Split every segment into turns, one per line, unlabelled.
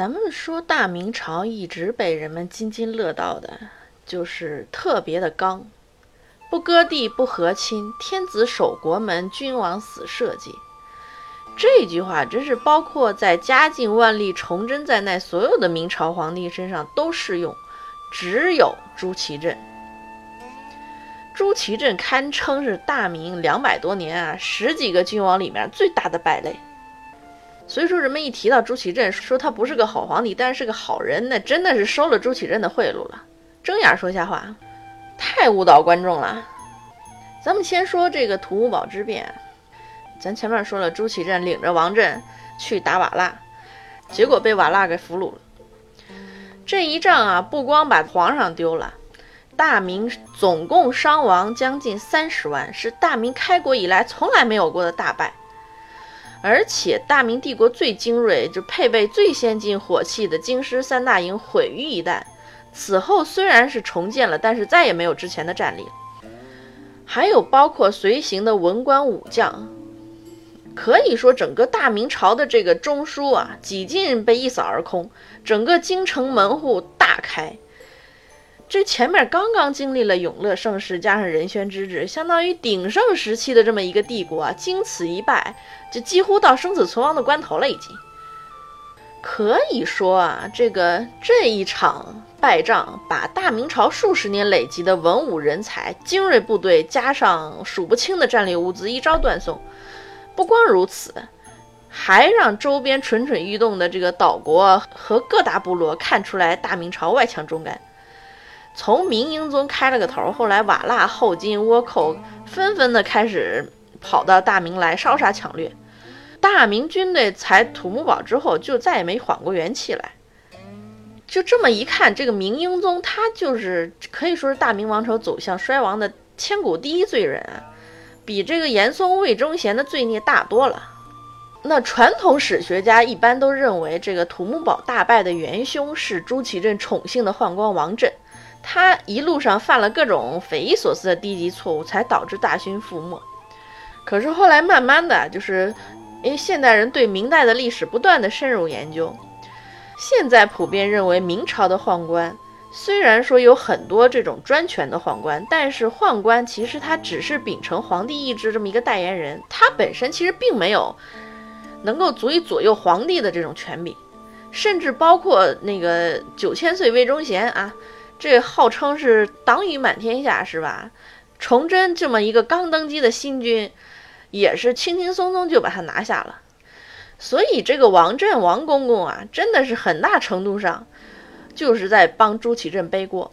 咱们说大明朝一直被人们津津乐道的，就是特别的刚，不割地不和亲，天子守国门，君王死社稷。这句话真是包括在嘉靖、万历、崇祯在内所有的明朝皇帝身上都适用，只有朱祁镇。朱祁镇堪称是大明两百多年啊十几个君王里面最大的败类。所以说，人们一提到朱祁镇，说他不是个好皇帝，但是个好人，那真的是收了朱祁镇的贿赂了。睁眼说瞎话，太误导观众了。咱们先说这个土木堡之变，咱前面说了，朱祁镇领着王振去打瓦剌，结果被瓦剌给俘虏了。这一仗啊，不光把皇上丢了，大明总共伤亡将近三十万，是大明开国以来从来没有过的大败。而且大明帝国最精锐、就配备最先进火器的京师三大营毁于一旦。此后虽然是重建了，但是再也没有之前的战力。还有包括随行的文官武将，可以说整个大明朝的这个中枢啊，几近被一扫而空，整个京城门户大开。这前面刚刚经历了永乐盛世，加上仁宣之治，相当于鼎盛时期的这么一个帝国啊，经此一败，就几乎到生死存亡的关头了。已经可以说啊，这个这一场败仗，把大明朝数十年累积的文武人才、精锐部队，加上数不清的战略物资，一招断送。不光如此，还让周边蠢蠢欲动的这个岛国和各大部落看出来，大明朝外强中干。从明英宗开了个头，后来瓦剌、后金、倭寇纷纷的开始跑到大明来烧杀抢掠，大明军队采土木堡之后就再也没缓过元气来。就这么一看，这个明英宗他就是可以说是大明王朝走向衰亡的千古第一罪人啊，比这个严嵩、魏忠贤的罪孽大多了。那传统史学家一般都认为，这个土木堡大败的元凶是朱祁镇宠幸的宦官王振。他一路上犯了各种匪夷所思的低级错误，才导致大勋覆没。可是后来慢慢的就是，因为现代人对明代的历史不断的深入研究，现在普遍认为明朝的宦官虽然说有很多这种专权的宦官，但是宦官其实他只是秉承皇帝意志这么一个代言人，他本身其实并没有能够足以左右皇帝的这种权柄，甚至包括那个九千岁魏忠贤啊。这号称是党羽满天下，是吧？崇祯这么一个刚登基的新君，也是轻轻松松就把他拿下了。所以这个王振王公公啊，真的是很大程度上就是在帮朱祁镇背锅。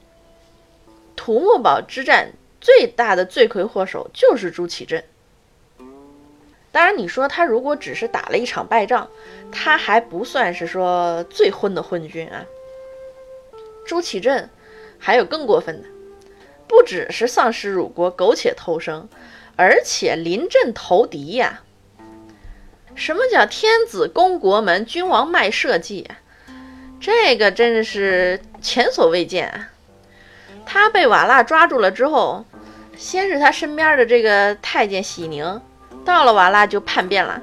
土木堡之战最大的罪魁祸首就是朱祁镇。当然，你说他如果只是打了一场败仗，他还不算是说最昏的昏君啊。朱祁镇。还有更过分的，不只是丧失辱国、苟且偷生，而且临阵投敌呀！什么叫天子攻国门，君王卖社稷啊？这个真的是前所未见啊！他被瓦剌抓住了之后，先是他身边的这个太监喜宁，到了瓦剌就叛变了。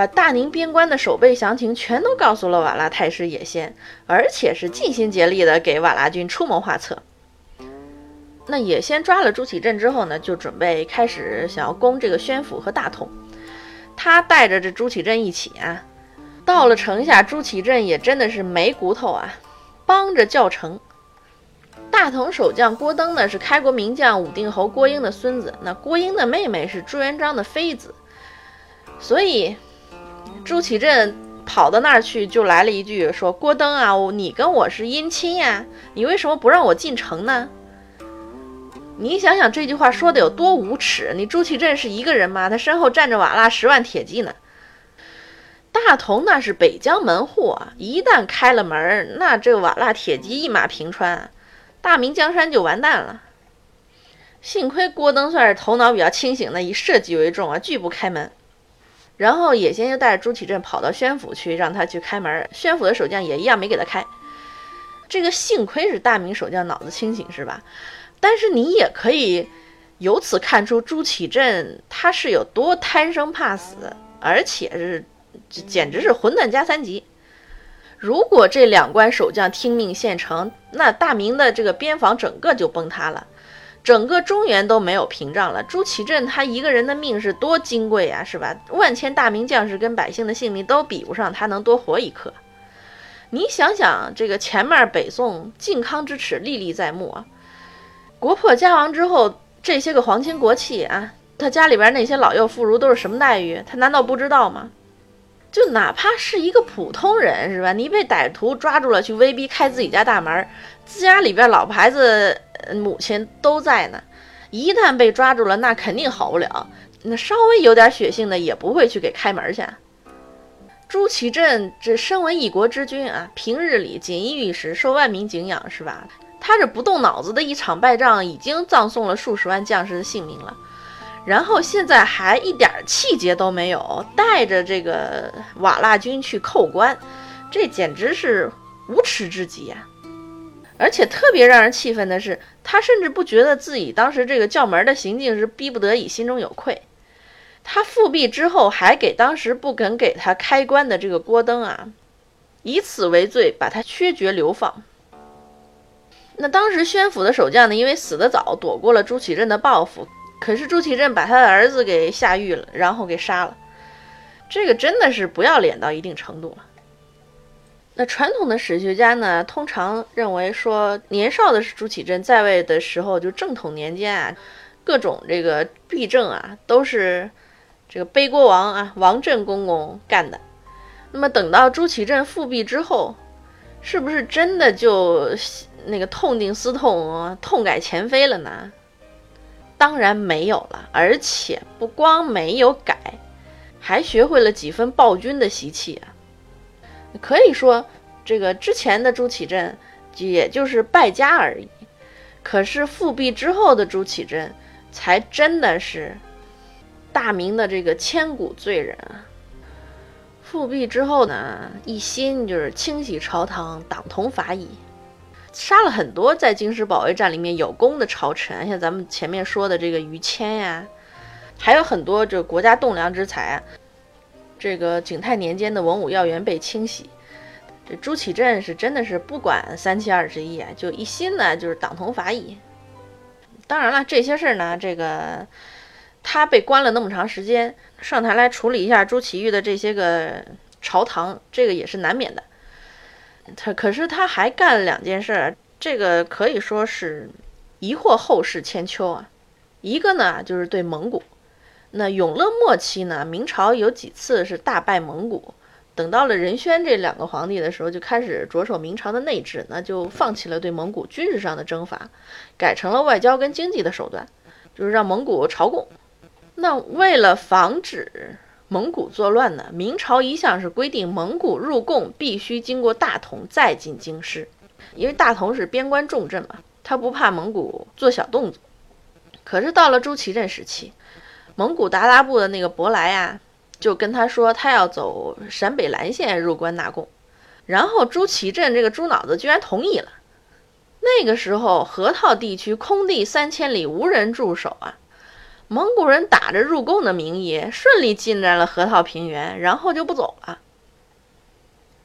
把大宁边关的守备详情全都告诉了瓦剌太师也先，而且是尽心竭力的给瓦剌军出谋划策。那也先抓了朱祁镇之后呢，就准备开始想要攻这个宣府和大同。他带着这朱祁镇一起啊，到了城下，朱祁镇也真的是没骨头啊，帮着叫城。大同守将郭登呢，是开国名将武定侯郭英的孙子，那郭英的妹妹是朱元璋的妃子，所以。朱祁镇跑到那儿去，就来了一句说：“郭登啊，你跟我是姻亲呀，你为什么不让我进城呢？”你想想这句话说的有多无耻！你朱祁镇是一个人吗？他身后站着瓦剌十万铁骑呢。大同那是北疆门户啊，一旦开了门，那这瓦剌铁骑一马平川，大明江山就完蛋了。幸亏郭登算是头脑比较清醒的，以社稷为重啊，拒不开门。然后野先就带着朱祁镇跑到宣府去，让他去开门。宣府的守将也一样没给他开。这个幸亏是大明守将脑子清醒，是吧？但是你也可以由此看出朱祁镇他是有多贪生怕死，而且是简直是混蛋加三级。如果这两关守将听命献城，那大明的这个边防整个就崩塌了，整个中原都没有屏障了。朱祁镇他一个人的命是多金贵呀，是吧？万千大明将士跟百姓的性命都比不上他能多活一刻。你想想，这个前面北宋靖康之耻历历在目啊，国破家亡之后，这些个皇亲国戚啊。他家里边那些老幼妇孺都是什么待遇？他难道不知道吗？就哪怕是一个普通人，是吧？你被歹徒抓住了，去威逼开自己家大门，自家里边老婆孩子、母亲都在呢。一旦被抓住了，那肯定好不了。那稍微有点血性的，也不会去给开门去。朱祁镇这身为一国之君啊，平日里锦衣玉食，受万民敬仰，是吧？他这不动脑子的一场败仗，已经葬送了数十万将士的性命了。然后现在还一点气节都没有，带着这个瓦剌军去扣关，这简直是无耻至极呀！而且特别让人气愤的是，他甚至不觉得自己当时这个叫门的行径是逼不得已，心中有愧。他复辟之后，还给当时不肯给他开棺的这个郭登啊，以此为罪，把他削爵流放。那当时宣府的守将呢，因为死得早，躲过了朱祁镇的报复。可是朱祁镇把他的儿子给下狱了，然后给杀了，这个真的是不要脸到一定程度了。那传统的史学家呢，通常认为说，年少的朱祁镇在位的时候，就正统年间啊，各种这个弊政啊，都是这个背锅王啊王振公公干的。那么等到朱祁镇复辟之后，是不是真的就那个痛定思痛啊，痛改前非了呢？当然没有了，而且不光没有改，还学会了几分暴君的习气啊！可以说，这个之前的朱祁镇也就是败家而已。可是复辟之后的朱祁镇，才真的是大明的这个千古罪人啊！复辟之后呢，一心就是清洗朝堂，党同伐异。杀了很多在京师保卫战里面有功的朝臣，像咱们前面说的这个于谦呀，还有很多这国家栋梁之才。这个景泰年间的文武要员被清洗，这朱祁镇是真的是不管三七二十一啊，就一心呢就是党同伐异。当然了，这些事儿呢，这个他被关了那么长时间，上台来处理一下朱祁钰的这些个朝堂，这个也是难免的。他可是他还干了两件事，这个可以说是疑惑后世千秋啊。一个呢就是对蒙古，那永乐末期呢，明朝有几次是大败蒙古，等到了仁宣这两个皇帝的时候，就开始着手明朝的内治，那就放弃了对蒙古军事上的征伐，改成了外交跟经济的手段，就是让蒙古朝贡。那为了防止。蒙古作乱呢？明朝一向是规定蒙古入贡必须经过大同再进京师，因为大同是边关重镇嘛，他不怕蒙古做小动作。可是到了朱祁镇时期，蒙古达达部的那个伯来呀，就跟他说他要走陕北蓝线入关纳贡，然后朱祁镇这个猪脑子居然同意了。那个时候河套地区空地三千里，无人驻守啊。蒙古人打着入贡的名义，顺利进占了河套平原，然后就不走了。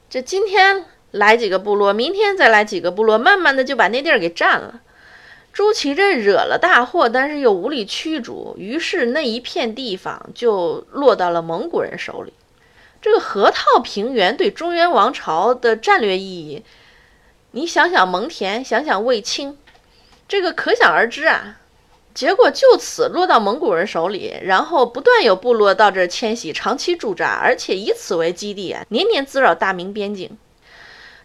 这今天来几个部落，明天再来几个部落，慢慢的就把那地儿给占了。朱祁镇惹了大祸，但是又无力驱逐，于是那一片地方就落到了蒙古人手里。这个河套平原对中原王朝的战略意义，你想想蒙恬，想想卫青，这个可想而知啊。结果就此落到蒙古人手里，然后不断有部落到这儿迁徙，长期驻扎，而且以此为基地啊，年年滋扰大明边境。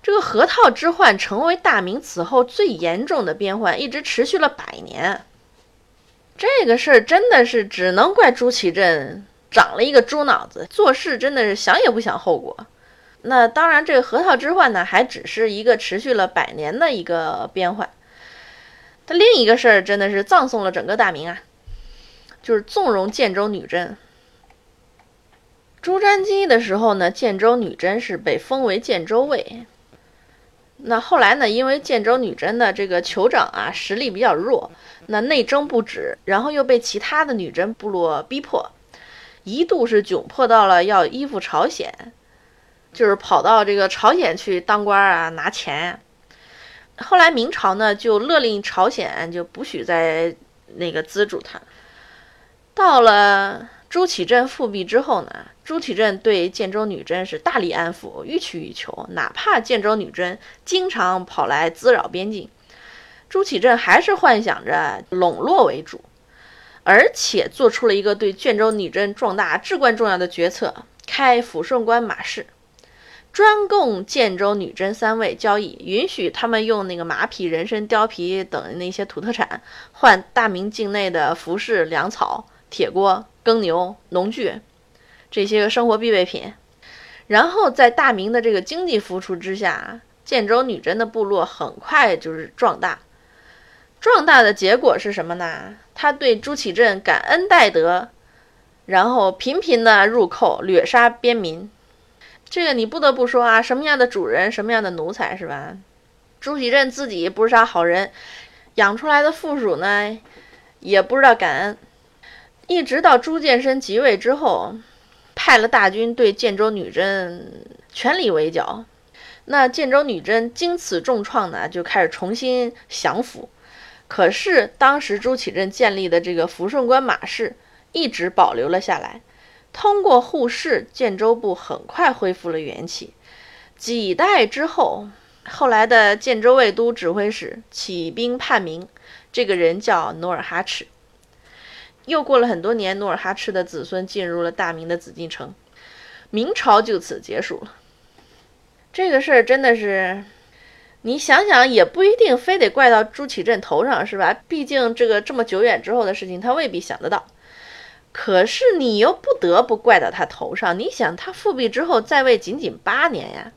这个河套之患成为大明此后最严重的边患，一直持续了百年。这个事儿真的是只能怪朱祁镇长了一个猪脑子，做事真的是想也不想后果。那当然，这个河套之患呢，还只是一个持续了百年的一个边患。那另一个事儿真的是葬送了整个大明啊，就是纵容建州女真。朱瞻基的时候呢，建州女真是被封为建州卫。那后来呢，因为建州女真的这个酋长啊实力比较弱，那内争不止，然后又被其他的女真部落逼迫，一度是窘迫到了要依附朝鲜。就是跑到这个朝鲜去当官啊，拿钱。后来明朝呢，就勒令朝鲜就不许再那个资助他。到了朱祁镇复辟之后呢，朱祁镇对建州女真是大力安抚，予取予求，哪怕建州女真经常跑来滋扰边境，朱祁镇还是幻想着笼络为主，而且做出了一个对建州女真壮大至关重要的决策：开抚顺关马市。专供建州女真三位交易，允许他们用那个马匹、人参、貂皮等那些土特产换大明境内的服饰、粮草、铁锅、耕牛、农具这些个生活必备品。然后在大明的这个经济扶持之下，建州女真的部落很快就是壮大。壮大的结果是什么呢？他对朱祁镇感恩戴德，然后频频的入寇，掠杀边民。这个你不得不说啊，什么样的主人，什么样的奴才，是吧？朱祁镇自己不是啥好人，养出来的附属呢，也不知道感恩。一直到朱见深即位之后，派了大军对建州女真全力围剿。那建州女真经此重创呢，就开始重新降服。可是当时朱祁镇建立的这个抚顺关马市一直保留了下来。通过互市，建州部很快恢复了元气。几代之后，后来的建州卫都指挥使起兵叛明，这个人叫努尔哈赤。又过了很多年，努尔哈赤的子孙进入了大明的紫禁城，明朝就此结束了。这个事儿真的是，你想想也不一定非得怪到朱祁镇头上，是吧？毕竟这个这么久远之后的事情，他未必想得到。可是你又不得不怪到他头上。你想，他复辟之后在位仅仅八年呀，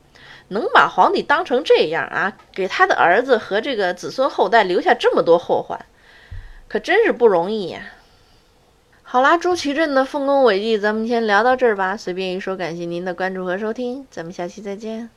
能把皇帝当成这样啊，给他的儿子和这个子孙后代留下这么多后患，可真是不容易呀。好啦，朱祁镇的丰功伟绩，咱们先聊到这儿吧。随便一说，感谢您的关注和收听，咱们下期再见。